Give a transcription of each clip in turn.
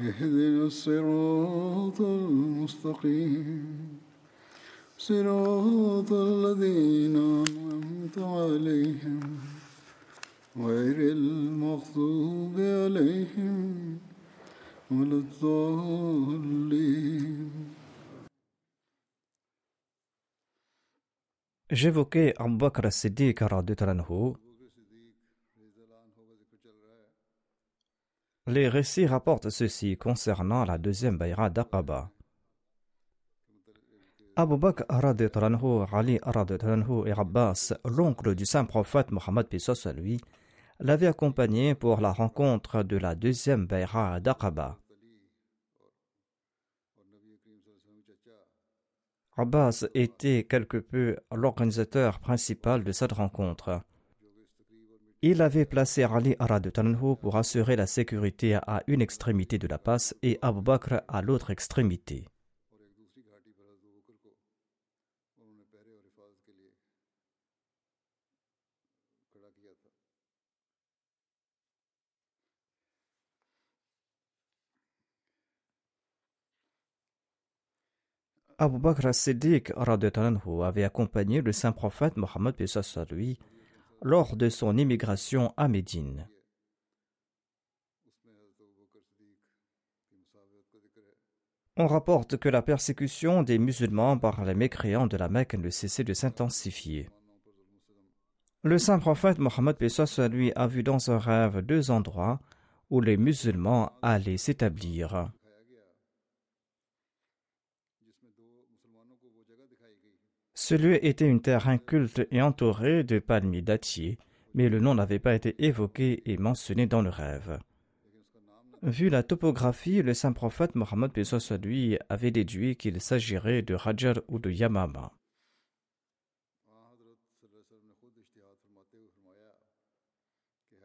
اهدنا الصراط المستقيم. صراط الذين أنعمت عليهم غير المغضوب عليهم ولا الضالين. J'évoquais Abu Bakr as-Siddiq Les récits rapportent ceci concernant la deuxième bayra d'Aqaba. Abu Bakr Ali et Abbas, l'oncle du saint prophète Mohammed Pissos lui, l'avaient accompagné pour la rencontre de la deuxième bayra d'Aqaba. Abbas était quelque peu l'organisateur principal de cette rencontre. Il avait placé Ali Tanhu pour assurer la sécurité à une extrémité de la passe et Abu Bakr à l'autre extrémité. Abu Bakr as-Siddiq avait accompagné le saint prophète Mohammed lui lors de son immigration à Médine. On rapporte que la persécution des musulmans par les mécréants de la Mecque ne cessait de s'intensifier. Le saint prophète Mohammed a vu dans un rêve deux endroits où les musulmans allaient s'établir. Ce lieu était une terre inculte et entourée de palmiers dattiers, mais le nom n'avait pas été évoqué et mentionné dans le rêve. Vu la topographie, le saint prophète Mohammed lui avait déduit qu'il s'agirait de Hajar ou de Yamama.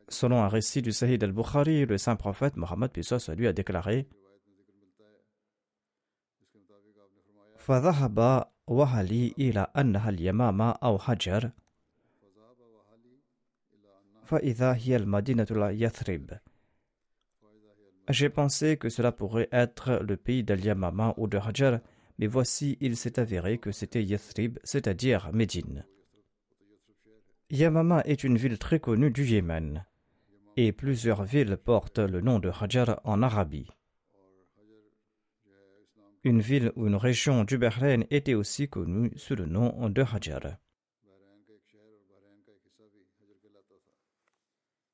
Selon un récit du Sahih al-Bukhari, le saint prophète Mohammed lui a déclaré وهلي إلى أنها اليمامة أو حجر فإذا هي المدينة يثرب J'ai pensé que cela pourrait être le pays d'Al-Yamama ou de Hajar, mais voici, il s'est avéré que c'était Yathrib, c'est-à-dire Médine. Yamama est une ville très connue du Yémen, et plusieurs villes portent le nom de Hajar en Arabie. Une ville ou une région du Bahreïn était aussi connue sous le nom de Hajar.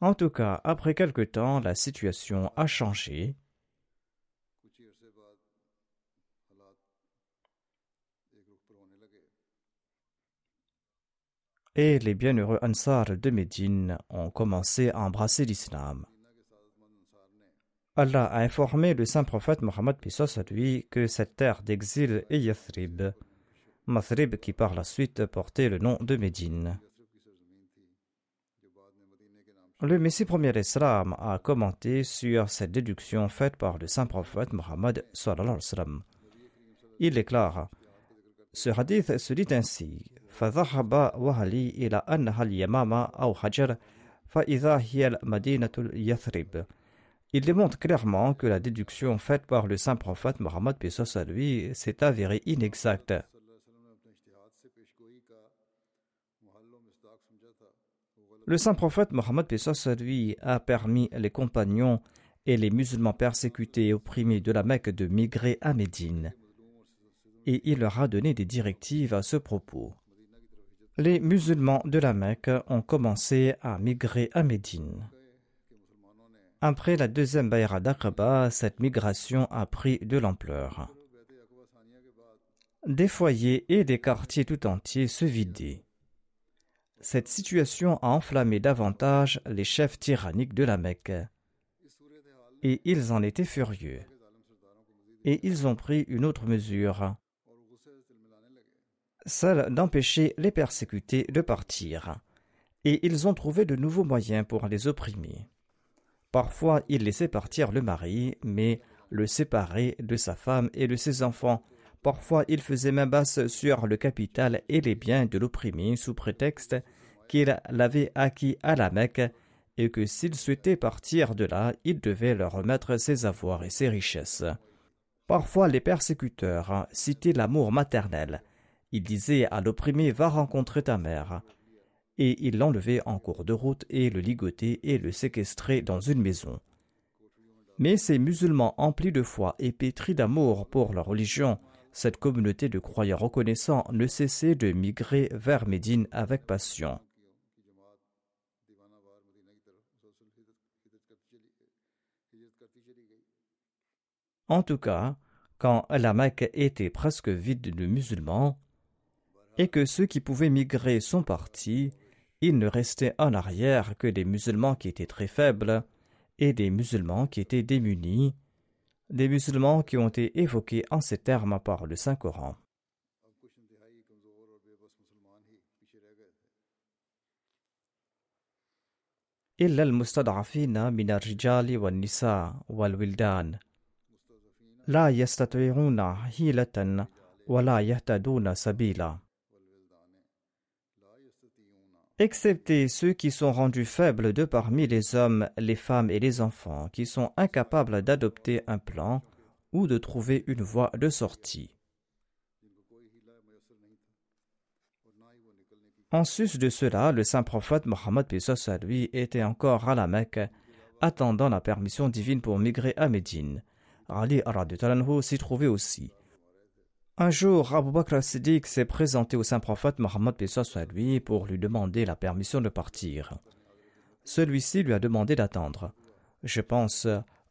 En tout cas, après quelque temps, la situation a changé. Et les bienheureux Ansar de Médine ont commencé à embrasser l'islam. Allah a informé le saint prophète Mohammed Pissos à lui que cette terre d'exil est Yathrib. Mathrib qui par la suite portait le nom de Médine. Le Messie premier Islam a commenté sur cette déduction faite par le saint prophète Mohammed. Il déclare Ce hadith se dit ainsi wahali ila al-yamama aw hajar al-madinatu yathrib il démontre clairement que la déduction faite par le saint prophète Mohammed Pesos à lui s'est avérée inexacte. Le saint prophète Mohammed Pesos à lui a permis les compagnons et les musulmans persécutés et opprimés de la Mecque de migrer à Médine. Et il leur a donné des directives à ce propos. Les musulmans de la Mecque ont commencé à migrer à Médine. Après la deuxième Bayra d'Aqaba, cette migration a pris de l'ampleur. Des foyers et des quartiers tout entiers se vidaient. Cette situation a enflammé davantage les chefs tyranniques de la Mecque et ils en étaient furieux. Et ils ont pris une autre mesure, celle d'empêcher les persécutés de partir. Et ils ont trouvé de nouveaux moyens pour les opprimer. Parfois, ils laissaient partir le mari, mais le séparaient de sa femme et de ses enfants. Parfois, ils faisaient main basse sur le capital et les biens de l'opprimé sous prétexte qu'il l'avait acquis à la Mecque et que s'il souhaitait partir de là, il devait leur remettre ses avoirs et ses richesses. Parfois les persécuteurs citaient l'amour maternel. Ils disaient à l'opprimé Va rencontrer ta mère. Et ils l'enlevaient en cours de route et le ligotaient et le séquestraient dans une maison. Mais ces musulmans emplis de foi et pétris d'amour pour leur religion, cette communauté de croyants reconnaissants ne cessait de migrer vers Médine avec passion. En tout cas, quand la Mecque était presque vide de musulmans, et que ceux qui pouvaient migrer sont partis, il ne restait en arrière que des musulmans qui étaient très faibles et des musulmans qui étaient démunis, des musulmans qui ont été évoqués en ces termes par le Saint-Coran. Excepté ceux qui sont rendus faibles de parmi les hommes, les femmes et les enfants, qui sont incapables d'adopter un plan ou de trouver une voie de sortie. En sus de cela, le saint prophète Mohammed à lui était encore à la Mecque, attendant la permission divine pour migrer à Médine. Ali s'y trouvait aussi. Un jour, Abu Bakr Siddiq s'est présenté au saint prophète Mohammed à lui pour lui demander la permission de partir. Celui-ci lui a demandé d'attendre. Je pense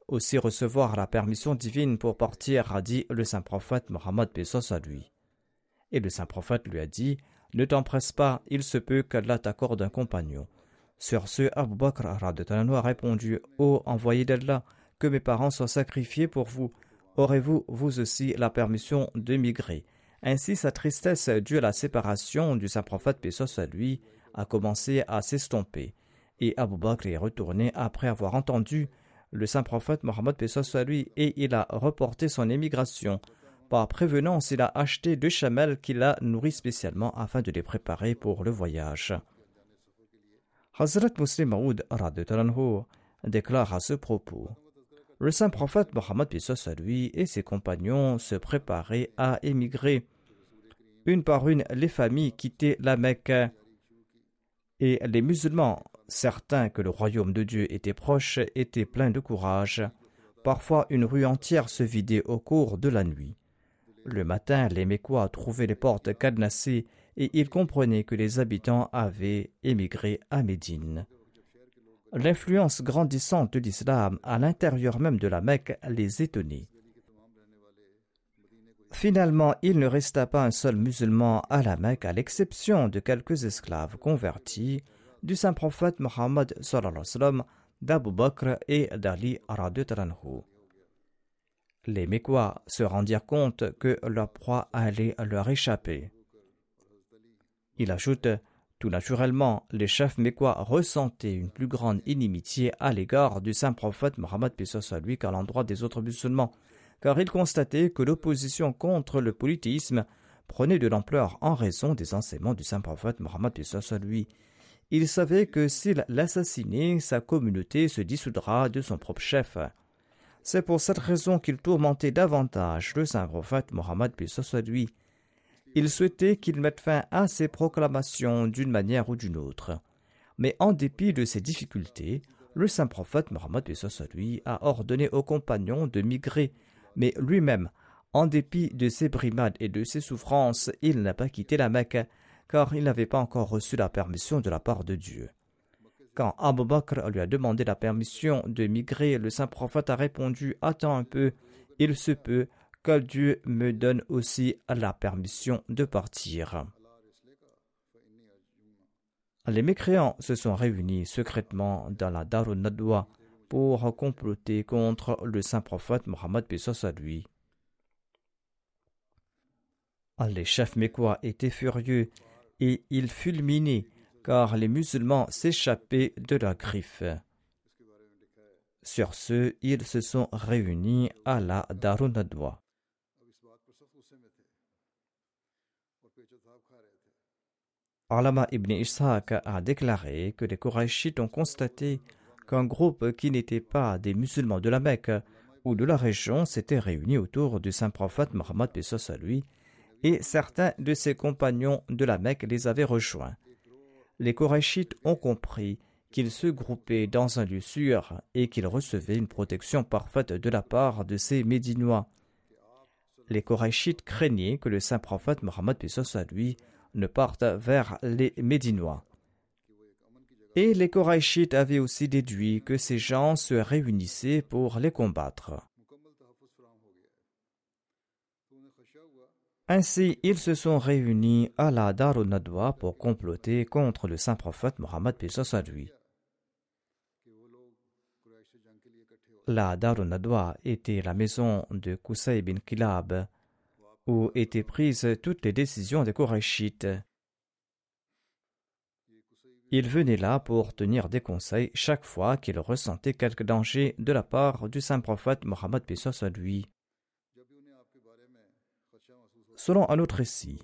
aussi recevoir la permission divine pour partir, a dit le saint prophète Mohammed à lui. Et le saint prophète lui a dit Ne t'empresse pas, il se peut qu'Allah t'accorde un compagnon. Sur ce, Abu Bakr a répondu Ô envoyé d'Allah, que mes parents soient sacrifiés pour vous, aurez-vous vous aussi la permission de migrer Ainsi sa tristesse due à la séparation du saint prophète Pessos à lui a commencé à s'estomper. Et Abu Bakr est retourné après avoir entendu le saint prophète Mohammed Pessos à lui et il a reporté son émigration. Par prévenance, il a acheté deux chamelles qu'il a nourris spécialement afin de les préparer pour le voyage. Hazrat Muslim Maud déclare à ce propos le saint prophète Mohammed à lui et ses compagnons se préparaient à émigrer. Une par une, les familles quittaient la Mecque et les musulmans, certains que le royaume de Dieu était proche, étaient pleins de courage. Parfois, une rue entière se vidait au cours de la nuit. Le matin, les Mécois trouvaient les portes cadenassées et ils comprenaient que les habitants avaient émigré à Médine. L'influence grandissante de l'islam à l'intérieur même de la Mecque les étonnait. Finalement, il ne resta pas un seul musulman à la Mecque, à l'exception de quelques esclaves convertis du saint prophète Mohammed d'Abu Bakr et d'Ali Les Mécois se rendirent compte que leur proie allait leur échapper. Il ajoute tout naturellement, les chefs mécois ressentaient une plus grande inimitié à l'égard du saint prophète Mohammed à lui qu'à l'endroit des autres musulmans, car ils constataient que l'opposition contre le polythéisme prenait de l'ampleur en raison des enseignements du saint prophète Mohammed à lui. Ils savaient que s'il l'assassinait, sa communauté se dissoudra de son propre chef. C'est pour cette raison qu'ils tourmentaient davantage le saint prophète Mohammed lui il souhaitait qu'il mette fin à ces proclamations d'une manière ou d'une autre. Mais en dépit de ces difficultés, le saint prophète Mohammed lui a ordonné aux compagnons de migrer, mais lui-même, en dépit de ses brimades et de ses souffrances, il n'a pas quitté la Mecque, car il n'avait pas encore reçu la permission de la part de Dieu. Quand Abu Bakr lui a demandé la permission de migrer, le saint prophète a répondu Attends un peu, il se peut que Dieu me donne aussi la permission de partir. Les mécréants se sont réunis secrètement dans la Darun Nadwa pour comploter contre le saint prophète Mohammed à lui. Les chefs mécois étaient furieux et ils fulminaient car les musulmans s'échappaient de la griffe. Sur ce, ils se sont réunis à la Darun Alama ibn Ishaq a déclaré que les Korachites ont constaté qu'un groupe qui n'était pas des musulmans de la Mecque ou de la région s'était réuni autour du saint prophète Mohammed à lui, et certains de ses compagnons de la Mecque les avaient rejoints. Les Korachites ont compris qu'ils se groupaient dans un lieu sûr et qu'ils recevaient une protection parfaite de la part de ces Médinois. Les Korachites craignaient que le saint prophète Mohammed à lui ne partent vers les Médinois. Et les Koraïchites avaient aussi déduit que ces gens se réunissaient pour les combattre. Ainsi, ils se sont réunis à la Darunadwa pour comploter contre le saint prophète Mohammed à lui. La Darunadwa était la maison de Qusay bin Kilab, où étaient prises toutes les décisions des Korachites. Il venait là pour tenir des conseils chaque fois qu'il ressentait quelque danger de la part du saint prophète Mohammed à lui. Selon un autre récit,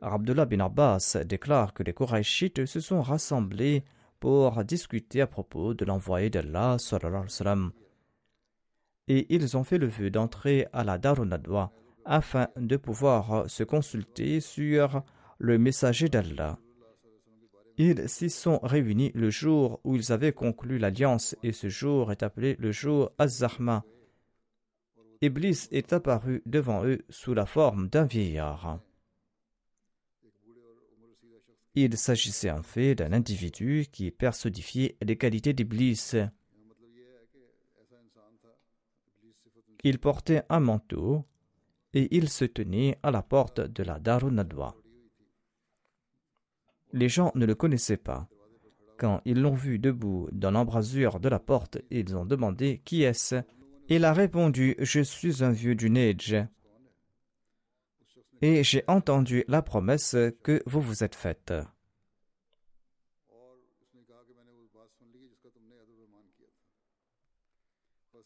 Abdullah bin Abbas déclare que les Korachites se sont rassemblés pour discuter à propos de l'envoyé d'Allah et ils ont fait le vœu d'entrer à la Darunadwa afin de pouvoir se consulter sur le messager d'Allah. Ils s'y sont réunis le jour où ils avaient conclu l'alliance et ce jour est appelé le jour Az-Zahma. Iblis est apparu devant eux sous la forme d'un vieillard. Il s'agissait en fait d'un individu qui personnifiait les qualités d'Iblis. Il portait un manteau et il se tenait à la porte de la Darunadwa. Les gens ne le connaissaient pas. Quand ils l'ont vu debout dans l'embrasure de la porte, ils ont demandé Qui est-ce? Il a répondu Je suis un vieux du Neige. Et j'ai entendu la promesse que vous vous êtes faite.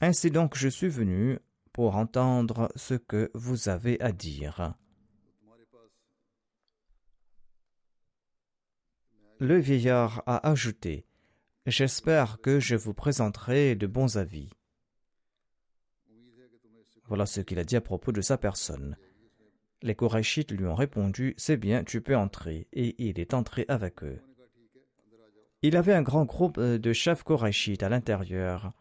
Ainsi donc je suis venu pour entendre ce que vous avez à dire. Le vieillard a ajouté J'espère que je vous présenterai de bons avis. Voilà ce qu'il a dit à propos de sa personne. Les Korachites lui ont répondu C'est bien, tu peux entrer. Et il est entré avec eux. Il avait un grand groupe de chefs Korachites à l'intérieur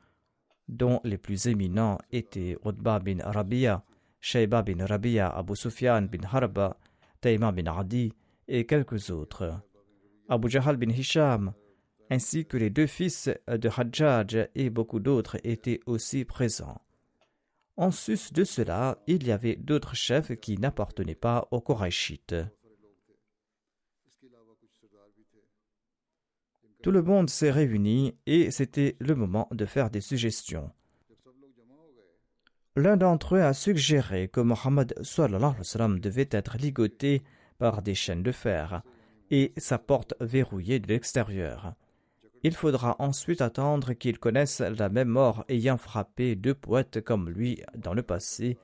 dont les plus éminents étaient Utba bin Rabia, Shayba bin Rabia, Abu Sufyan bin Harba, Taïma bin Adi et quelques autres. Abu Jahal bin Hisham, ainsi que les deux fils de Hajjaj et beaucoup d'autres étaient aussi présents. En sus de cela, il y avait d'autres chefs qui n'appartenaient pas aux Korachites. Tout le monde s'est réuni et c'était le moment de faire des suggestions. L'un d'entre eux a suggéré que Mohammed devait être ligoté par des chaînes de fer et sa porte verrouillée de l'extérieur. Il faudra ensuite attendre qu'il connaisse la même mort ayant frappé deux poètes comme lui dans le passé.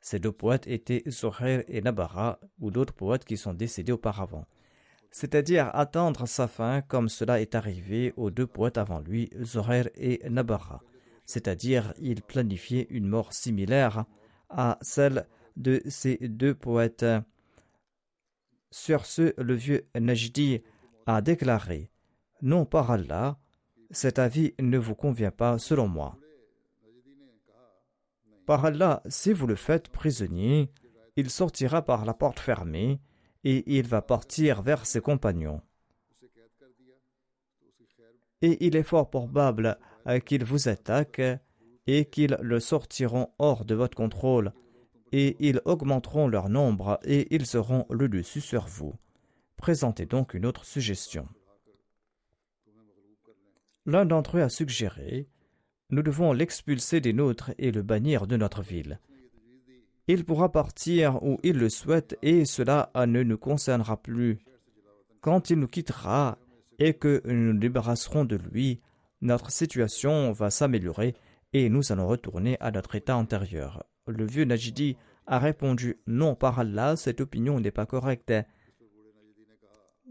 Ces deux poètes étaient Zohar et Nabara, ou d'autres poètes qui sont décédés auparavant c'est-à-dire attendre sa fin comme cela est arrivé aux deux poètes avant lui, Zohar et Nabara, c'est-à-dire il planifiait une mort similaire à celle de ces deux poètes. Sur ce, le vieux Najdi a déclaré Non par Allah, cet avis ne vous convient pas selon moi. Par Allah, si vous le faites prisonnier, il sortira par la porte fermée et il va partir vers ses compagnons. Et il est fort probable qu'ils vous attaquent et qu'ils le sortiront hors de votre contrôle, et ils augmenteront leur nombre et ils seront le dessus sur vous. Présentez donc une autre suggestion. L'un d'entre eux a suggéré Nous devons l'expulser des nôtres et le bannir de notre ville. Il pourra partir où il le souhaite et cela ne nous concernera plus. Quand il nous quittera et que nous nous débarrasserons de lui, notre situation va s'améliorer et nous allons retourner à notre état antérieur. Le vieux Najidi a répondu Non, par Allah, cette opinion n'est pas correcte.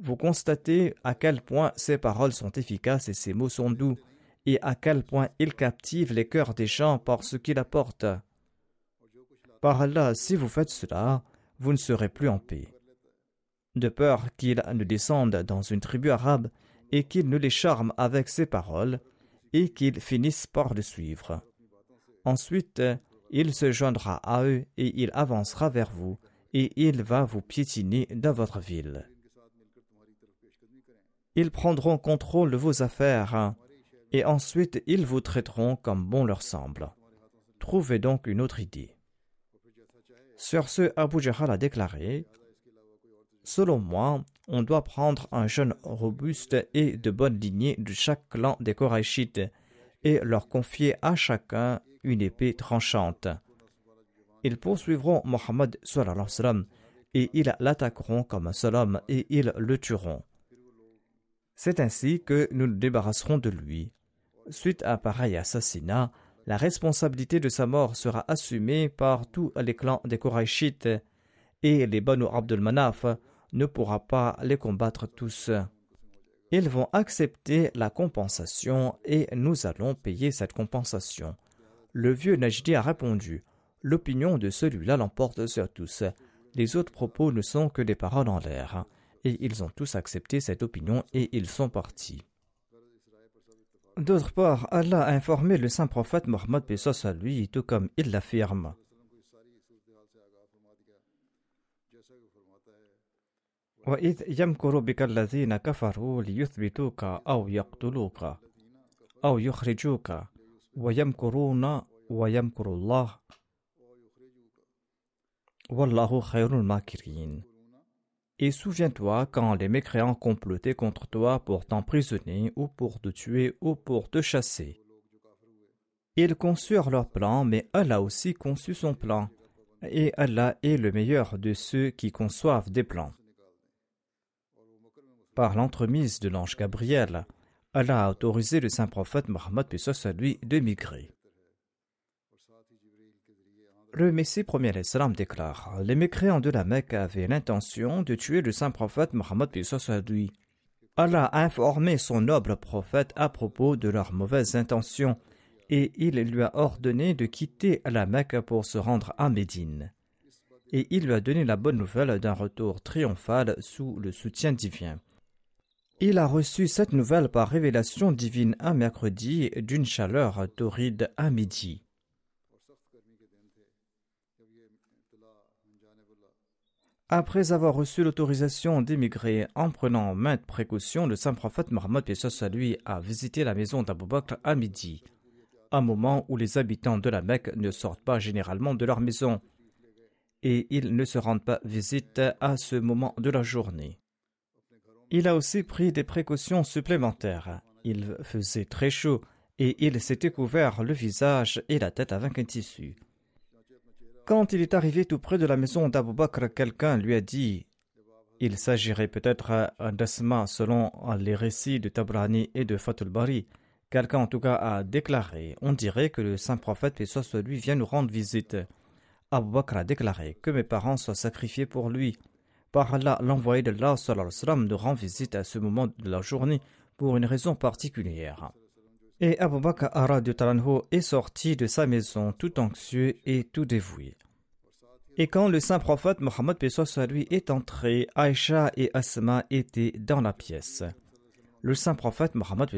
Vous constatez à quel point ces paroles sont efficaces et ces mots sont doux, et à quel point ils captivent les cœurs des gens par ce qu'ils apportent. Par Allah, si vous faites cela, vous ne serez plus en paix. De peur qu'il ne descende dans une tribu arabe et qu'il ne les charme avec ses paroles, et qu'ils finissent par le suivre. Ensuite, il se joindra à eux et il avancera vers vous, et il va vous piétiner dans votre ville. Ils prendront contrôle de vos affaires, et ensuite ils vous traiteront comme bon leur semble. Trouvez donc une autre idée. Sur ce, Abu Jahal a déclaré Selon moi, on doit prendre un jeune robuste et de bonne lignée de chaque clan des Korachites et leur confier à chacun une épée tranchante. Ils poursuivront Mohammed et ils l'attaqueront comme un seul homme et ils le tueront. C'est ainsi que nous nous débarrasserons de lui. Suite à pareil assassinat, la responsabilité de sa mort sera assumée par tous les clans des Korachites et les Banu Abdul Manaf ne pourra pas les combattre tous. Ils vont accepter la compensation et nous allons payer cette compensation. Le vieux Najdi a répondu L'opinion de celui-là l'emporte sur tous. Les autres propos ne sont que des paroles en l'air. Et ils ont tous accepté cette opinion et ils sont partis. D'autre part, Allah a informé le saint prophète Mohammed à lui, tout comme il l'affirme. وإذ يمكر بك الذين كفروا ليثبتوك أو يقتلوك أو يخرجوك ويمكرون ويمكر الله والله خير الماكرين Et souviens-toi quand les mécréants complotaient contre toi pour t'emprisonner ou pour te tuer ou pour te chasser. Ils conçurent leur plan, mais Allah aussi conçut son plan. Et Allah est le meilleur de ceux qui conçoivent des plans. Par l'entremise de l'ange Gabriel, Allah a autorisé le saint prophète Mohammed lui de migrer. Le Messie premier Islam déclare Les mécréants de la Mecque avaient l'intention de tuer le saint prophète Mohammed lui. Allah a informé son noble prophète à propos de leurs mauvaises intentions et il lui a ordonné de quitter la Mecque pour se rendre à Médine. Et il lui a donné la bonne nouvelle d'un retour triomphal sous le soutien divin. Il a reçu cette nouvelle par révélation divine un mercredi d'une chaleur torride à midi. Après avoir reçu l'autorisation d'émigrer en prenant maintes précautions, le saint prophète Mohammed à lui a visité la maison d'Abou Bakr à midi, un moment où les habitants de la Mecque ne sortent pas généralement de leur maison, et ils ne se rendent pas visite à ce moment de la journée. Il a aussi pris des précautions supplémentaires. Il faisait très chaud et il s'était couvert le visage et la tête avec un tissu. Quand il est arrivé tout près de la maison d'Abou Bakr, quelqu'un lui a dit Il s'agirait peut-être d'Asma selon les récits de Tabrani et de Fatul Bari. Quelqu'un en tout cas a déclaré On dirait que le saint prophète, paix soit lui, vient nous rendre visite. Abou Bakr a déclaré que mes parents soient sacrifiés pour lui. Par Allah, l'envoyé de Allah nous rend visite à ce moment de la journée pour une raison particulière. Et Abu Bakr est sorti de sa maison tout anxieux et tout dévoué. Et quand le saint prophète Mohammed lui est entré, Aïcha et Asma étaient dans la pièce. Le saint prophète Mohammed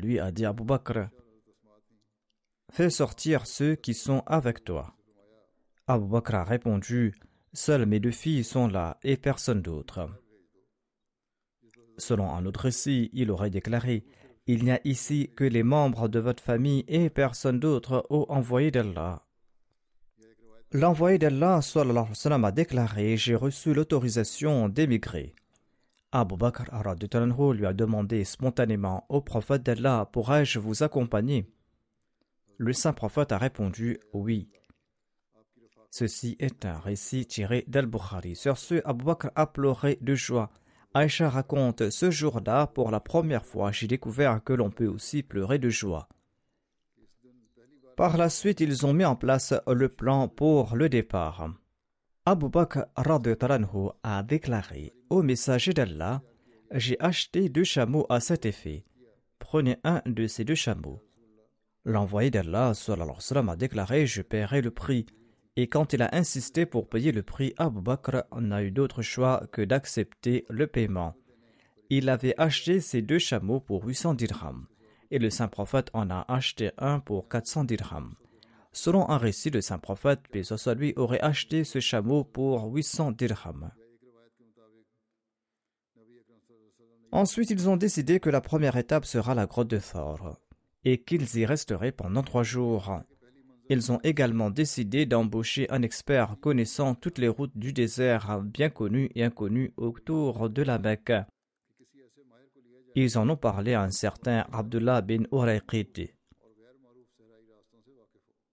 lui a dit à Abu Bakr Fais sortir ceux qui sont avec toi. Abu Bakr a répondu Seules mes deux filles sont là et personne d'autre. Selon un autre récit, il aurait déclaré Il n'y a ici que les membres de votre famille et personne d'autre au envoyé d'Allah. L'envoyé d'Allah a déclaré J'ai reçu l'autorisation d'émigrer. Abu Bakr lui a demandé spontanément au prophète d'Allah Pourrais-je vous accompagner? Le saint prophète a répondu Oui. Ceci est un récit tiré d'Al-Bukhari. Sur ce, Abu Bakr a pleuré de joie. Aïcha raconte Ce jour-là, pour la première fois, j'ai découvert que l'on peut aussi pleurer de joie. Par la suite, ils ont mis en place le plan pour le départ. Abu Bakr a déclaré Au messager d'Allah, j'ai acheté deux chameaux à cet effet. Prenez un de ces deux chameaux. L'envoyé d'Allah a déclaré Je paierai le prix. Et quand il a insisté pour payer le prix, Abu Bakr n'a eu d'autre choix que d'accepter le paiement. Il avait acheté ces deux chameaux pour 800 dirhams et le saint prophète en a acheté un pour 400 dirhams. Selon un récit, le saint prophète, paix lui, aurait acheté ce chameau pour 800 dirhams. Ensuite, ils ont décidé que la première étape sera la grotte de Thor et qu'ils y resteraient pendant trois jours. Ils ont également décidé d'embaucher un expert connaissant toutes les routes du désert bien connues et inconnues autour de la Mecque. Ils en ont parlé à un certain Abdullah bin Urayqit.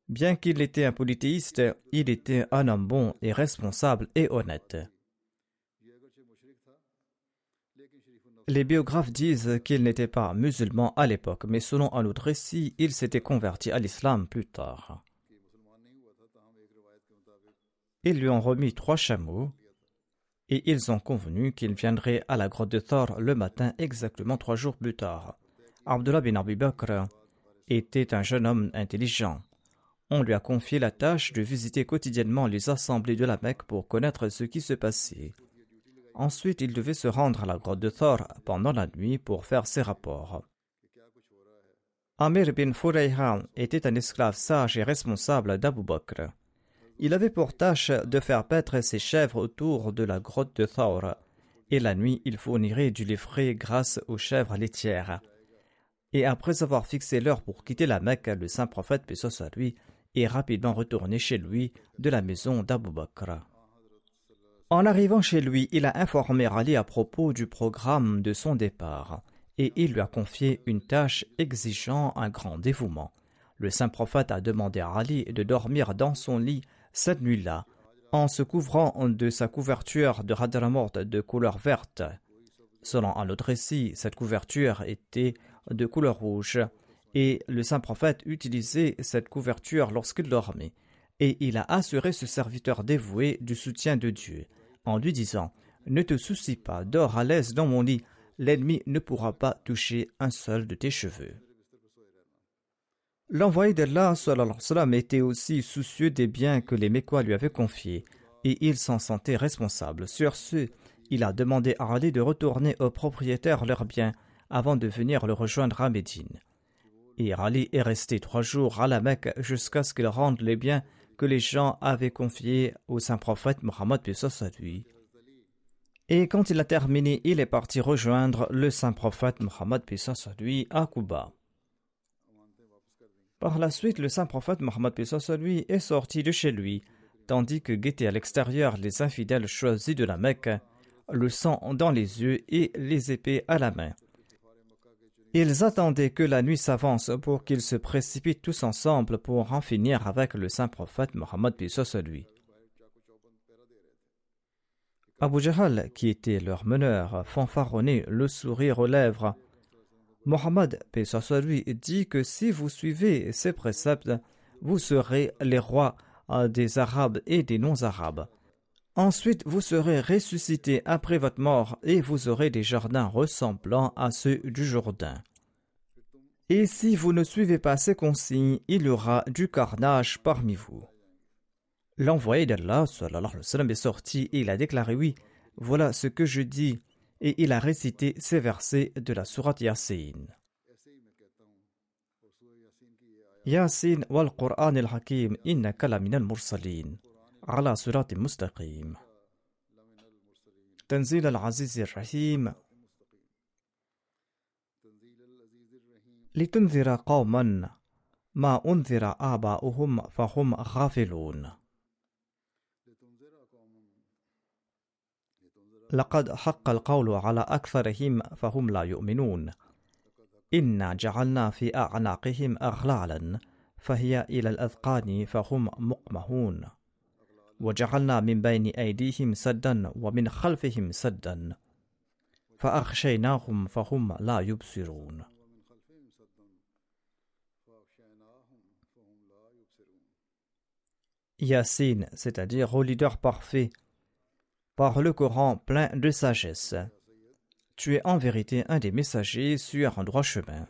Bien qu'il était un polythéiste, il était un homme bon et responsable et honnête. Les biographes disent qu'il n'était pas musulman à l'époque, mais selon un autre récit, il s'était converti à l'islam plus tard. Ils lui ont remis trois chameaux et ils ont convenu qu'ils viendraient à la grotte de Thor le matin exactement trois jours plus tard. Abdullah bin Abi Bakr était un jeune homme intelligent. On lui a confié la tâche de visiter quotidiennement les assemblées de la Mecque pour connaître ce qui se passait. Ensuite, il devait se rendre à la grotte de Thor pendant la nuit pour faire ses rapports. Amir bin Furayha était un esclave sage et responsable d'Abu Bakr. Il avait pour tâche de faire paître ses chèvres autour de la grotte de Thawr, et la nuit il fournirait du lait frais grâce aux chèvres laitières. Et après avoir fixé l'heure pour quitter la Mecque, le saint prophète, paix lui, est rapidement retourné chez lui de la maison d'Abu Bakr. En arrivant chez lui, il a informé Ali à propos du programme de son départ, et il lui a confié une tâche exigeant un grand dévouement. Le saint prophète a demandé à Ali de dormir dans son lit cette nuit-là, en se couvrant de sa couverture de Hadramort de couleur verte. Selon un autre récit, cette couverture était de couleur rouge, et le saint prophète utilisait cette couverture lorsqu'il dormait, et il a assuré ce serviteur dévoué du soutien de Dieu, en lui disant Ne te soucie pas, dors à l'aise dans mon lit, l'ennemi ne pourra pas toucher un seul de tes cheveux. L'envoyé d'Allah était aussi soucieux des biens que les Mécois lui avaient confiés, et il s'en sentait responsable. Sur ce, il a demandé à Ali de retourner aux propriétaires leurs biens avant de venir le rejoindre à Médine. Et Ali est resté trois jours à la Mecque jusqu'à ce qu'il rende les biens que les gens avaient confiés au saint prophète Mohammed lui. Et quand il a terminé, il est parti rejoindre le saint prophète Mohammed lui à Kuba. Par la suite, le saint prophète Mohammed lui est sorti de chez lui, tandis que guettaient à l'extérieur les infidèles choisis de la Mecque, le sang dans les yeux et les épées à la main. Ils attendaient que la nuit s'avance pour qu'ils se précipitent tous ensemble pour en finir avec le saint prophète Mohammed lui. Abu Jahal, qui était leur meneur, fanfaronnait le sourire aux lèvres Mohammed, paix soit lui, dit que si vous suivez ces préceptes, vous serez les rois euh, des Arabes et des non-Arabes. Ensuite, vous serez ressuscités après votre mort et vous aurez des jardins ressemblant à ceux du Jourdain. Et si vous ne suivez pas ces consignes, il y aura du carnage parmi vous. L'envoyé d'Allah est sorti et il a déclaré Oui, voilà ce que je dis et il a récité ces versets de la sourate Yasin. Yasin wal Qur'an al-Hakim innaka la min al-mursalin ala surat mustaqim. تنزيل العزيز الرحيم لتنذر قوما ما أنذر آباؤهم فهم غافلون لقد حق القول على أكثرهم فهم لا يؤمنون. إنا جعلنا في أعناقهم أغلالا فهي إلى الأذقان فهم مقمهون. وجعلنا من بين أيديهم سدا ومن خلفهم سدا فأخشيناهم فهم لا يبصرون. Yassine, c'est-à-dire au leader parfait, par le Coran plein de sagesse. Tu es en vérité un des messagers sur un droit chemin.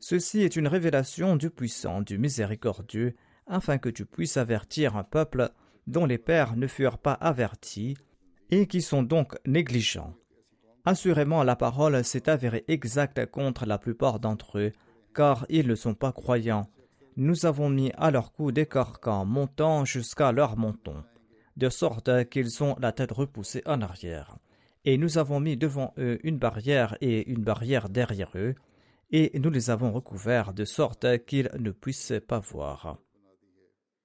Ceci est une révélation du puissant, du miséricordieux, afin que tu puisses avertir un peuple dont les pères ne furent pas avertis et qui sont donc négligents. Assurément, la parole s'est avérée exacte contre la plupart d'entre eux, car ils ne sont pas croyants. Nous avons mis à leur cou des carcans montant jusqu'à leur menton de sorte qu'ils ont la tête repoussée en arrière. Et nous avons mis devant eux une barrière et une barrière derrière eux, et nous les avons recouverts de sorte qu'ils ne puissent pas voir.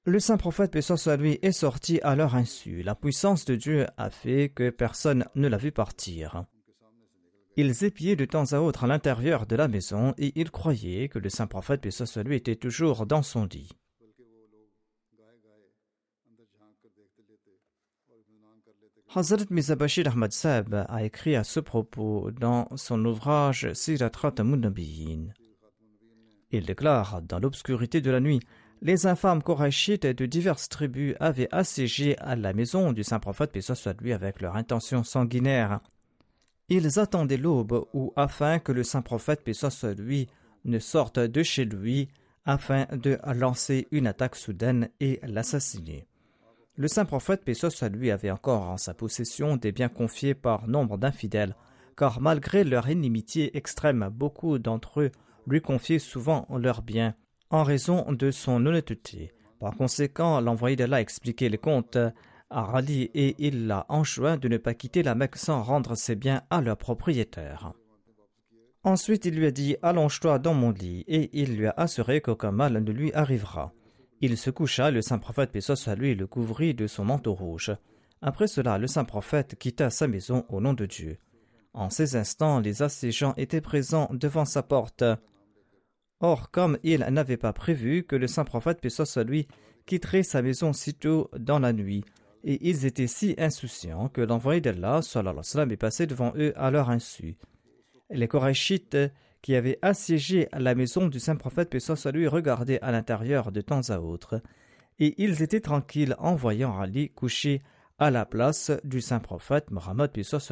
Le saint prophète paix soit est sorti à leur insu. La puissance de Dieu a fait que personne ne l'a vu partir. Ils épiaient de temps à autre à l'intérieur de la maison et ils croyaient que le saint prophète lui était toujours dans son lit. Hazrat Mizabashir Ahmad Sab a écrit à ce propos dans son ouvrage Sirat Nabiyin. Il déclare Dans l'obscurité de la nuit, les infâmes Korachites de diverses tribus avaient assiégé la maison du saint prophète, paix soit lui, avec leur intention sanguinaire. Ils attendaient l'aube ou afin que le saint prophète, paix soit lui, ne sorte de chez lui afin de lancer une attaque soudaine et l'assassiner. Le saint prophète, paix soit lui, avait encore en sa possession des biens confiés par nombre d'infidèles, car malgré leur inimitié extrême, beaucoup d'entre eux lui confiaient souvent leurs biens, en raison de son honnêteté. Par conséquent, l'envoyé d'Allah expliquait les comptes à Ali et il l'a enjoint de ne pas quitter la Mecque sans rendre ses biens à leur propriétaire. Ensuite, il lui a dit Allonge-toi dans mon lit, et il lui a assuré qu'aucun mal ne lui arrivera. Il se coucha, le saint prophète paix à lui le couvrit de son manteau rouge. Après cela, le saint prophète quitta sa maison au nom de Dieu. En ces instants, les assiégeants étaient présents devant sa porte. Or, comme il n'avait pas prévu que le saint prophète paix à lui quitterait sa maison sitôt dans la nuit, et ils étaient si insouciants que l'envoyé d'Allah est passé devant eux à leur insu. Les Korachites qui avait assiégé la maison du saint prophète paix soit regardaient à l'intérieur de temps à autre, et ils étaient tranquilles en voyant Ali couché à la place du saint prophète Mohammed paix soit.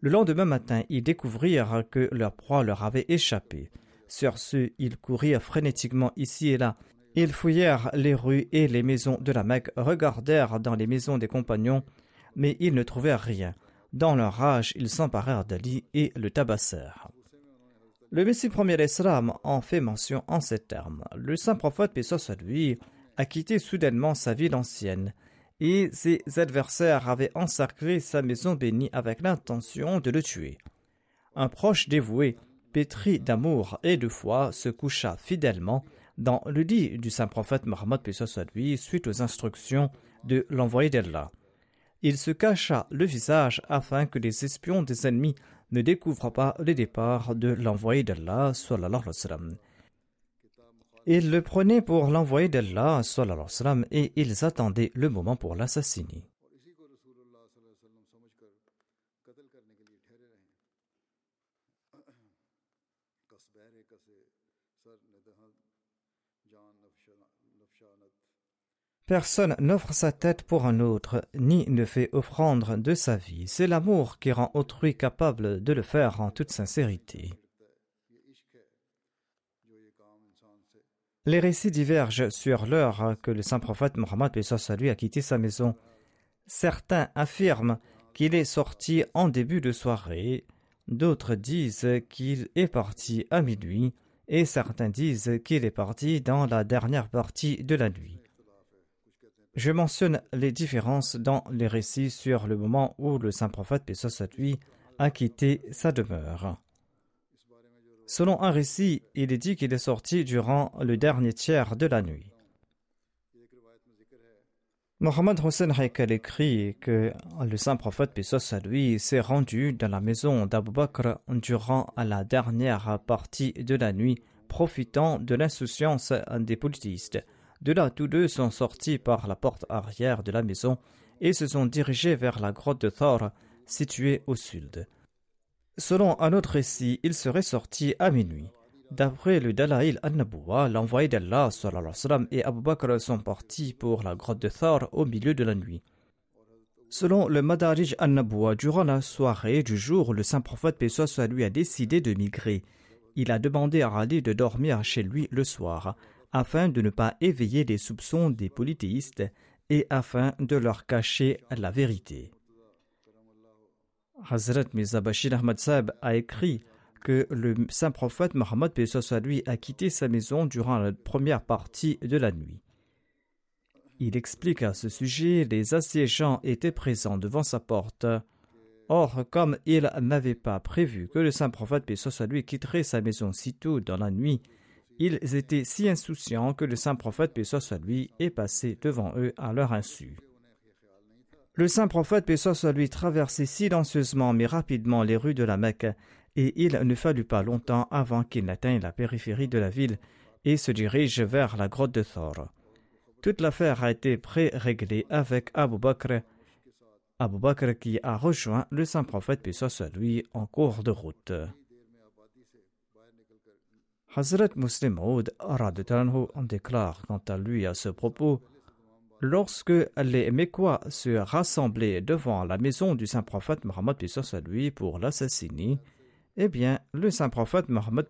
Le lendemain matin, ils découvrirent que leur proie leur avait échappé. Sur ce, ils courirent frénétiquement ici et là. Ils fouillèrent les rues et les maisons de la Mecque, regardèrent dans les maisons des compagnons, mais ils ne trouvèrent rien. Dans leur rage, ils s'emparèrent d'Ali et le tabassèrent. Le Messie premier Islam en fait mention en ces termes. Le saint prophète, paix lui, a quitté soudainement sa ville ancienne, et ses adversaires avaient encerclé sa maison bénie avec l'intention de le tuer. Un proche dévoué, pétri d'amour et de foi, se coucha fidèlement dans le lit du saint prophète Mohammed soit lui, suite aux instructions de l'envoyé d'Allah. Il se cacha le visage afin que les espions des ennemis ne découvre pas le départ de l'envoyé d'Allah Ils le prenaient pour l'envoyé d'Allah et ils attendaient le moment pour l'assassiner. Personne n'offre sa tête pour un autre, ni ne fait offrande de sa vie. C'est l'amour qui rend autrui capable de le faire en toute sincérité. Les récits divergent sur l'heure que le saint prophète Mohammed lui a quitté sa maison. Certains affirment qu'il est sorti en début de soirée, d'autres disent qu'il est parti à minuit, et certains disent qu'il est parti dans la dernière partie de la nuit. Je mentionne les différences dans les récits sur le moment où le saint prophète Pessoa a quitté sa demeure. Selon un récit, il est dit qu'il est sorti durant le dernier tiers de la nuit. Mohammed Hussein Haikal écrit que le saint prophète Pessoa lui s'est rendu dans la maison d'Abu Bakr durant la dernière partie de la nuit, profitant de l'insouciance des politistes. De là, tous deux sont sortis par la porte arrière de la maison et se sont dirigés vers la grotte de Thor, située au sud. Selon un autre récit, ils seraient sortis à minuit. D'après le Dalaïl al-Naboua, l'envoyé d'Allah et Abu Bakr sont partis pour la grotte de Thor au milieu de la nuit. Selon le Madarij al-Naboua, durant la soirée du jour le saint prophète Pessoa lui a décidé de migrer, il a demandé à Ali de dormir chez lui le soir, afin de ne pas éveiller les soupçons des polythéistes et afin de leur cacher la vérité. Hazrat Mirza Bashir Ahmad Saab a écrit que le saint prophète Mohammed lui a quitté sa maison durant la première partie de la nuit. Il explique à ce sujet les assiégeants étaient présents devant sa porte. Or, comme il n'avait pas prévu que le saint prophète lui quitterait sa maison si tôt dans la nuit, ils étaient si insouciants que le saint prophète lui est passé devant eux à leur insu. Le saint prophète lui traversait silencieusement mais rapidement les rues de la Mecque et il ne fallut pas longtemps avant qu'il n'atteigne la périphérie de la ville et se dirige vers la grotte de Thor. Toute l'affaire a été pré-réglée avec Abu Bakr, Abu Bakr qui a rejoint le saint prophète paix lui en cours de route. Hazrat Muslim Maud en déclare quant à lui à ce propos Lorsque les Mécois se rassemblaient devant la maison du saint prophète Mohammed lui pour l'assassiner, eh bien, le saint prophète Mohammed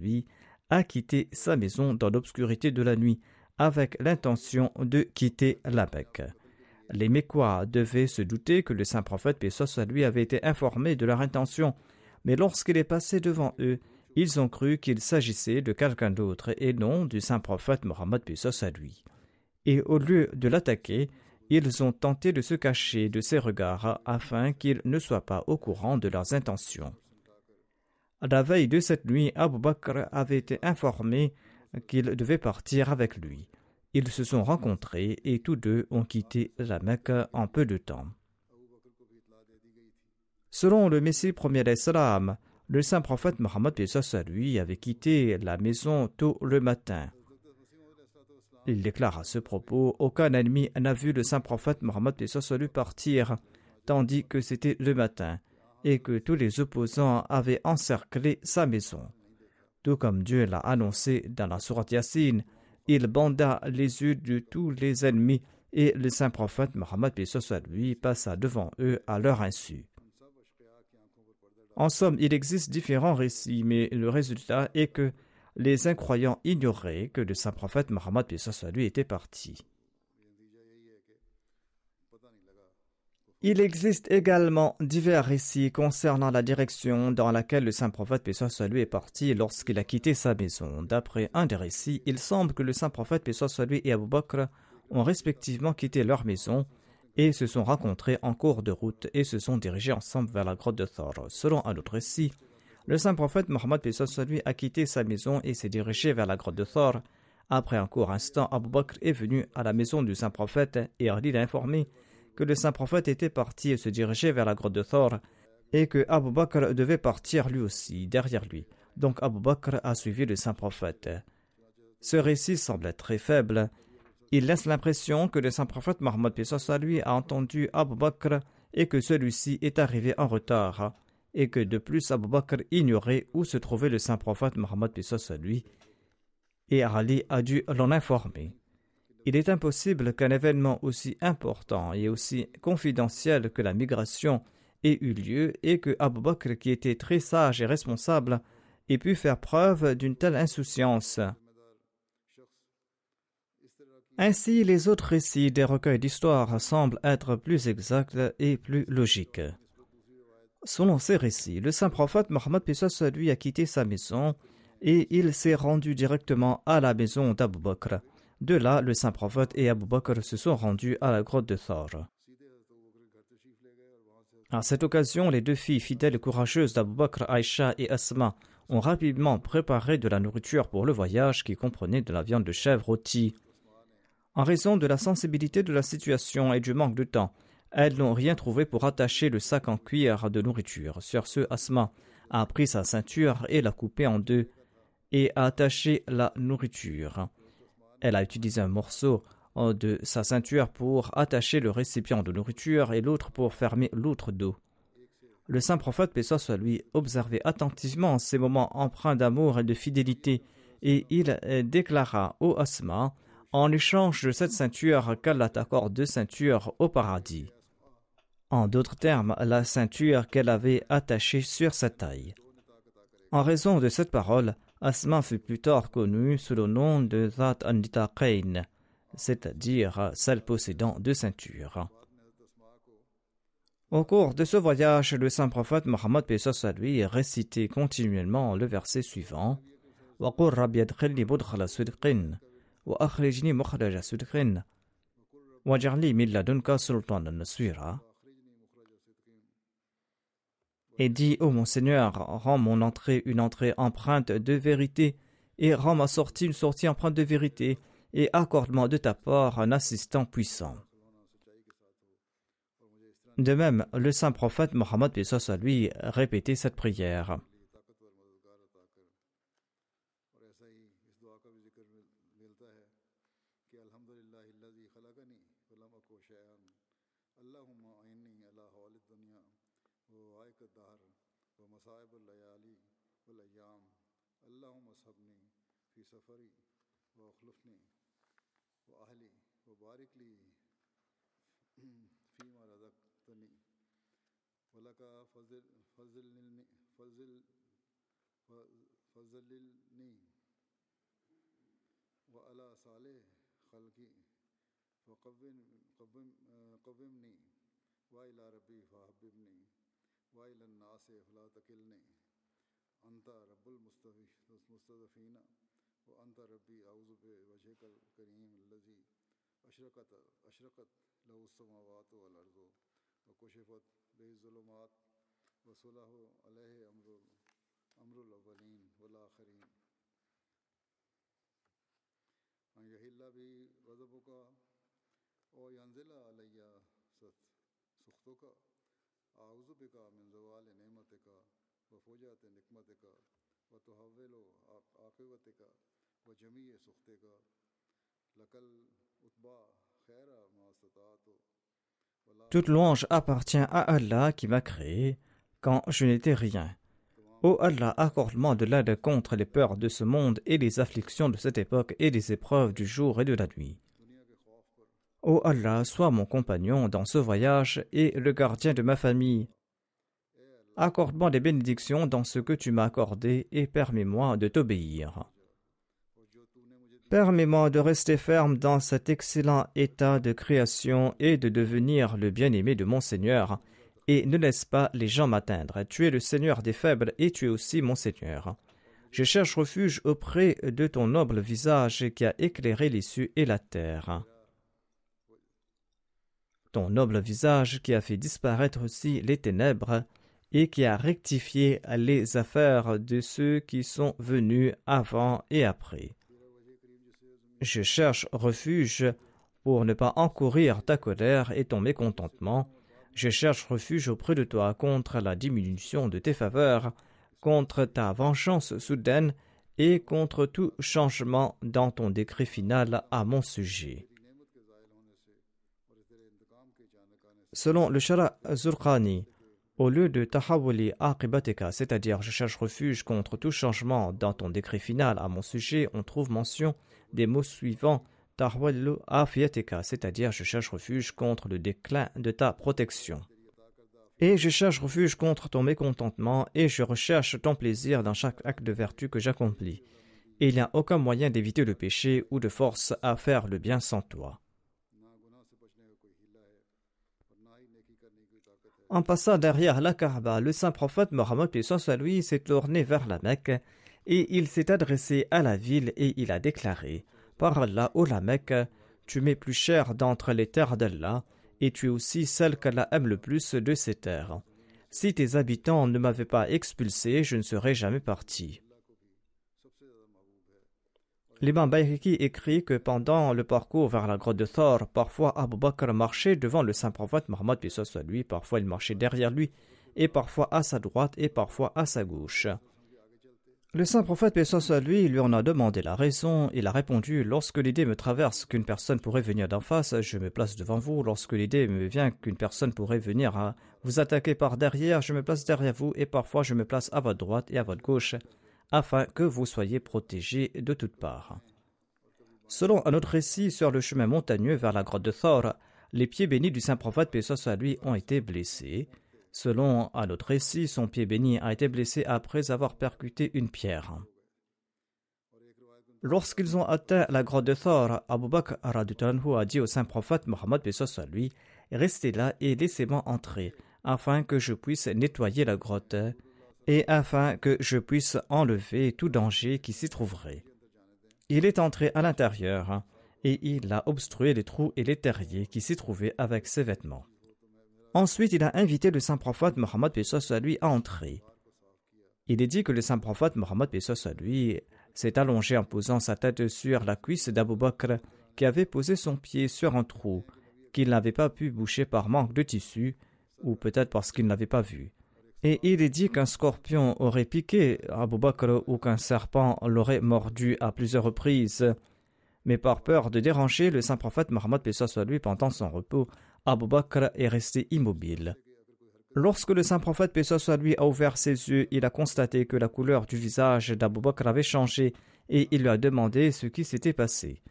lui a quitté sa maison dans l'obscurité de la nuit avec l'intention de quitter la. Les Mécois devaient se douter que le saint prophète lui avait été informé de leur intention, mais lorsqu'il est passé devant eux, ils ont cru qu'il s'agissait de quelqu'un d'autre et non du saint prophète Mohammed lui. Et au lieu de l'attaquer, ils ont tenté de se cacher de ses regards afin qu'il ne soit pas au courant de leurs intentions. À la veille de cette nuit, Abu Bakr avait été informé qu'il devait partir avec lui. Ils se sont rencontrés et tous deux ont quitté la Mecque en peu de temps. Selon le Messie premier d'Islam, le saint prophète Mohammed lui avait quitté la maison tôt le matin. Il déclare à ce propos Aucun ennemi n'a vu le saint prophète Mohammed lui partir, tandis que c'était le matin et que tous les opposants avaient encerclé sa maison. Tout comme Dieu l'a annoncé dans la sourate Yassine, il banda les yeux de tous les ennemis et le saint prophète Mohammed lui passa devant eux à leur insu. En somme, il existe différents récits, mais le résultat est que les incroyants ignoraient que le saint prophète Mohammed lui était parti. Il existe également divers récits concernant la direction dans laquelle le saint prophète lui est parti lorsqu'il a quitté sa maison. D'après un des récits, il semble que le saint prophète soit lui et Abu Bakr ont respectivement quitté leur maison et se sont rencontrés en cours de route et se sont dirigés ensemble vers la grotte de Thor. Selon un autre récit, le saint prophète Mohammed lui a quitté sa maison et s'est dirigé vers la grotte de Thor. Après un court instant, Abu Bakr est venu à la maison du saint prophète et Ali l'a informé que le saint prophète était parti et se dirigeait vers la grotte de Thor, et que Abu Bakr devait partir lui aussi, derrière lui. Donc Abu Bakr a suivi le saint prophète. Ce récit semble très faible. Il laisse l'impression que le saint prophète Mohammed lui a entendu Abu Bakr et que celui-ci est arrivé en retard, et que de plus Abu Bakr ignorait où se trouvait le saint prophète Mohammed lui, et Ali a dû l'en informer. Il est impossible qu'un événement aussi important et aussi confidentiel que la migration ait eu lieu et que Abu Bakr, qui était très sage et responsable, ait pu faire preuve d'une telle insouciance. Ainsi, les autres récits des recueils d'histoire semblent être plus exacts et plus logiques. Selon ces récits, le saint prophète Mohammed Pesos lui a quitté sa maison et il s'est rendu directement à la maison d'Abu Bakr. De là, le saint prophète et Abu Bakr se sont rendus à la grotte de Thor. À cette occasion, les deux filles fidèles et courageuses d'Abu Bakr, Aïcha et Asma, ont rapidement préparé de la nourriture pour le voyage qui comprenait de la viande de chèvre rôtie. En raison de la sensibilité de la situation et du manque de temps, elles n'ont rien trouvé pour attacher le sac en cuir de nourriture. Sur ce, Asma a pris sa ceinture et l'a coupée en deux et a attaché la nourriture. Elle a utilisé un morceau de sa ceinture pour attacher le récipient de nourriture et l'autre pour fermer l'autre dos. Le saint prophète, soit lui, observait attentivement ces moments empreints d'amour et de fidélité, et il déclara au Asma, en échange de cette ceinture, qu'Allah t'accorde deux ceintures au paradis. En d'autres termes, la ceinture qu'elle avait attachée sur sa taille. En raison de cette parole, Asma fut plus tard connue sous le nom de Zat Anditaqain, c'est-à-dire celle possédant deux ceintures. Au cours de ce voyage, le saint prophète Mohammed à lui récitait continuellement le verset suivant et dit Ô mon Seigneur, rends mon entrée une entrée empreinte de vérité, et rends ma sortie une sortie empreinte de vérité, et accorde-moi de ta part un assistant puissant. De même, le saint prophète Mohammed lui répétait cette prière. کا فضل فضل فضل فضل النی و علا صالح خلقی فقبن قبم قبم نی و الا ربی فحبب نی و الناس فلا تکلنی انت رب المستفین و انت ربی اعظب وجہ کل کریم الزی اشرکت اشرکت لہ السماوات والارض و کشفت به الظلمات وصلاه عليه امر امر الاولين والاخرين ان ہاں، يهلا بي غضبك او ينزل علي ست سخطك اعوذ بك من زوال نعمتك وفوجات نقمتك وتحول عاقبتك وجميع سخطك لقل اتبا خیر ماستطاعت و Toute louange appartient à Allah qui m'a créé quand je n'étais rien. Ô Allah, accorde-moi de l'aide contre les peurs de ce monde et les afflictions de cette époque et les épreuves du jour et de la nuit. Ô Allah, sois mon compagnon dans ce voyage et le gardien de ma famille. Accorde-moi des bénédictions dans ce que tu m'as accordé et permets-moi de t'obéir. Permets-moi de rester ferme dans cet excellent état de création et de devenir le bien-aimé de mon Seigneur, et ne laisse pas les gens m'atteindre. Tu es le Seigneur des faibles et tu es aussi mon Seigneur. Je cherche refuge auprès de ton noble visage qui a éclairé les cieux et la terre. Ton noble visage qui a fait disparaître aussi les ténèbres et qui a rectifié les affaires de ceux qui sont venus avant et après. Je cherche refuge pour ne pas encourir ta colère et ton mécontentement. Je cherche refuge auprès de toi contre la diminution de tes faveurs, contre ta vengeance soudaine et contre tout changement dans ton décret final à mon sujet. Selon le Shara Zurqani, au lieu de Tahawuli Aqibatika, c'est-à-dire je cherche refuge contre tout changement dans ton décret final à mon sujet, on trouve mention des mots suivants Tahwallu afiyatika, c'est-à-dire je cherche refuge contre le déclin de ta protection. Et je cherche refuge contre ton mécontentement, et je recherche ton plaisir dans chaque acte de vertu que j'accomplis. et il n'y a aucun moyen d'éviter le péché ou de force à faire le bien sans toi. En passant derrière la Kaaba, le saint prophète Mohammed lui s'est tourné vers la Mecque et il s'est adressé à la ville et il a déclaré Par Allah, ô la Mecque, tu m'es plus cher d'entre les terres d'Allah et tu es aussi celle qu'Allah aime le plus de ces terres. Si tes habitants ne m'avaient pas expulsé, je ne serais jamais parti. L'imam Bayhiki écrit que pendant le parcours vers la grotte de Thor, parfois Abu Bakr marchait devant le saint prophète Mohammed lui, parfois il marchait derrière lui, et parfois à sa droite et parfois à sa gauche. Le saint prophète paix soit lui lui en a demandé la raison. Il a répondu Lorsque l'idée me traverse qu'une personne pourrait venir d'en face, je me place devant vous. Lorsque l'idée me vient qu'une personne pourrait venir à vous attaquer par derrière, je me place derrière vous et parfois je me place à votre droite et à votre gauche afin que vous soyez protégés de toutes parts. Selon un autre récit sur le chemin montagneux vers la grotte de Thor, les pieds bénis du saint prophète paix à lui ont été blessés. Selon un autre récit, son pied béni a été blessé après avoir percuté une pierre. Lorsqu'ils ont atteint la grotte de Thor, Abu Bakr a dit au saint prophète Mohammed à lui Restez là et laissez-moi entrer, afin que je puisse nettoyer la grotte et afin que je puisse enlever tout danger qui s'y trouverait. Il est entré à l'intérieur et il a obstrué les trous et les terriers qui s'y trouvaient avec ses vêtements. Ensuite, il a invité le saint prophète Mohammed à lui à entrer. Il est dit que le saint prophète Mohammed à lui s'est allongé en posant sa tête sur la cuisse d'Abu Bakr qui avait posé son pied sur un trou qu'il n'avait pas pu boucher par manque de tissu ou peut-être parce qu'il n'avait pas vu. Et il est dit qu'un scorpion aurait piqué Abu Bakr ou qu'un serpent l'aurait mordu à plusieurs reprises. Mais par peur de déranger le saint prophète Mohammed lui pendant son repos, Abu Bakr est resté immobile. Lorsque le saint prophète soit lui a ouvert ses yeux, il a constaté que la couleur du visage d'Abu Bakr avait changé et il lui a demandé ce qui s'était passé.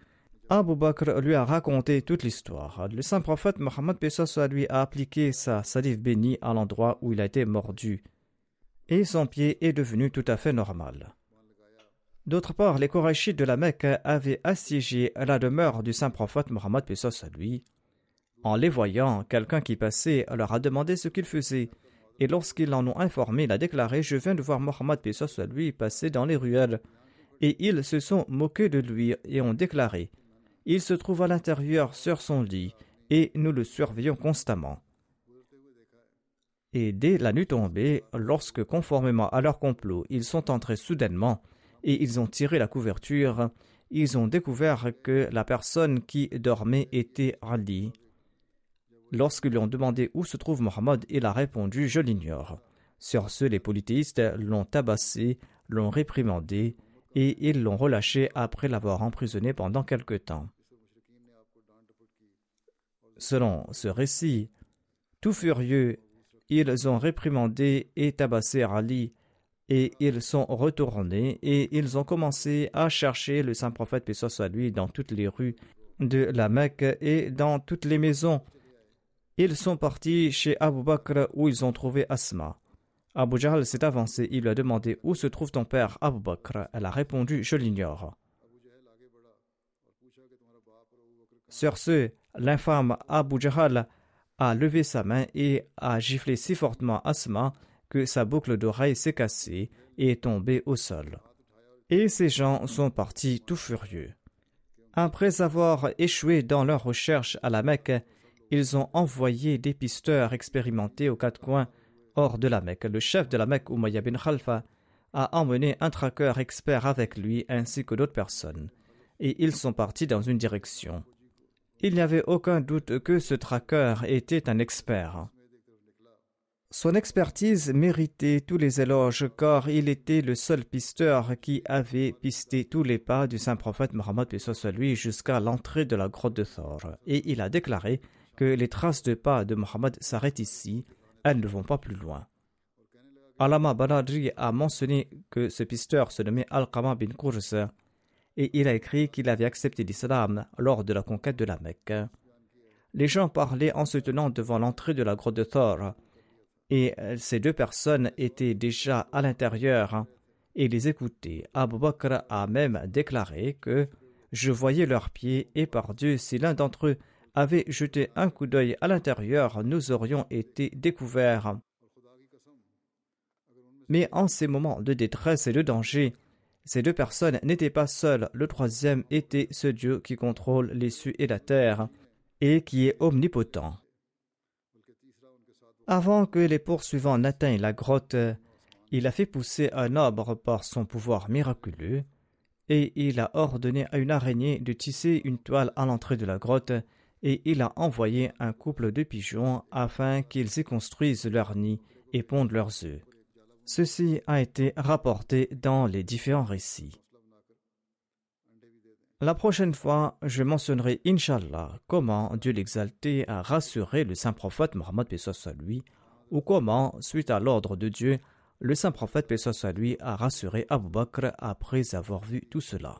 Abu Bakr lui a raconté toute l'histoire. Le saint prophète Mohammed soit lui a appliqué sa salive bénie à l'endroit où il a été mordu, et son pied est devenu tout à fait normal. D'autre part, les Korachites de la Mecque avaient assiégé la demeure du saint prophète Mohammed soit lui. En les voyant, quelqu'un qui passait leur a demandé ce qu'ils faisaient, et lorsqu'ils en ont informé, il a déclaré Je viens de voir Mohammed soit lui passer dans les ruelles. Et ils se sont moqués de lui et ont déclaré il se trouve à l'intérieur sur son lit et nous le surveillons constamment. Et dès la nuit tombée, lorsque, conformément à leur complot, ils sont entrés soudainement et ils ont tiré la couverture, ils ont découvert que la personne qui dormait était Ali. Lorsqu'ils lui ont demandé où se trouve Mohammed, il a répondu Je l'ignore. Sur ce, les polythéistes l'ont tabassé, l'ont réprimandé et ils l'ont relâché après l'avoir emprisonné pendant quelque temps. Selon ce récit, tout furieux, ils ont réprimandé et tabassé Ali, et ils sont retournés et ils ont commencé à chercher le saint prophète, soit lui, dans toutes les rues de la Mecque et dans toutes les maisons. Ils sont partis chez Abu Bakr où ils ont trouvé Asma. Abu Jahl s'est avancé, il lui a demandé Où se trouve ton père Abu Bakr Elle a répondu Je l'ignore. Sur ce, l'infâme Abu Jahl a levé sa main et a giflé si fortement Asma que sa boucle d'oreille s'est cassée et est tombée au sol. Et ces gens sont partis tout furieux. Après avoir échoué dans leur recherche à la Mecque, ils ont envoyé des pisteurs expérimentés aux quatre coins hors de la Mecque. Le chef de la Mecque, Umayya bin Khalfa, a emmené un traqueur expert avec lui ainsi que d'autres personnes, et ils sont partis dans une direction. Il n'y avait aucun doute que ce traqueur était un expert. Son expertise méritait tous les éloges car il était le seul pisteur qui avait pisté tous les pas du saint prophète Mohammed lui jusqu'à l'entrée de la grotte de Thor et il a déclaré les traces de pas de Mohammed s'arrêtent ici elles ne vont pas plus loin. Alama Baladri a mentionné que ce pisteur se nommait Al-Qama bin Qurs et il a écrit qu'il avait accepté l'islam lors de la conquête de la Mecque. Les gens parlaient en se tenant devant l'entrée de la grotte de Thor et ces deux personnes étaient déjà à l'intérieur et les écouter. Abu Bakr a même déclaré que je voyais leurs pieds et par Dieu, si l'un d'entre eux avait jeté un coup d'œil à l'intérieur, nous aurions été découverts. Mais en ces moments de détresse et de danger, ces deux personnes n'étaient pas seules. Le troisième était ce Dieu qui contrôle les cieux et la terre et qui est omnipotent. Avant que les poursuivants n'atteignent la grotte, il a fait pousser un arbre par son pouvoir miraculeux, et il a ordonné à une araignée de tisser une toile à l'entrée de la grotte, et il a envoyé un couple de pigeons afin qu'ils y construisent leur nid et pondent leurs œufs. Ceci a été rapporté dans les différents récits. La prochaine fois, je mentionnerai, Inshallah, comment Dieu l'exalté a rassuré le saint prophète Mohammed à lui, ou comment, suite à l'ordre de Dieu, le saint prophète à lui a rassuré Abu Bakr après avoir vu tout cela.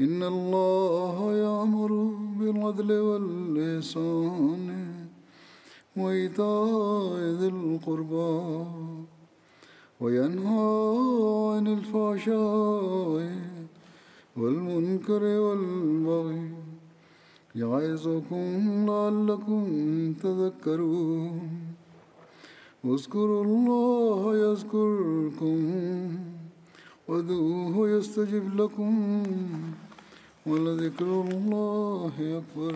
إن الله يأمر بالعدل والإحسان وإيتاء ذي القربى وينهى عن الفحشاء والمنكر والبغي يعظكم لعلكم تذكرون اذكروا الله يذكركم وادعوه يستجب لكم ولذكر الله أكبر.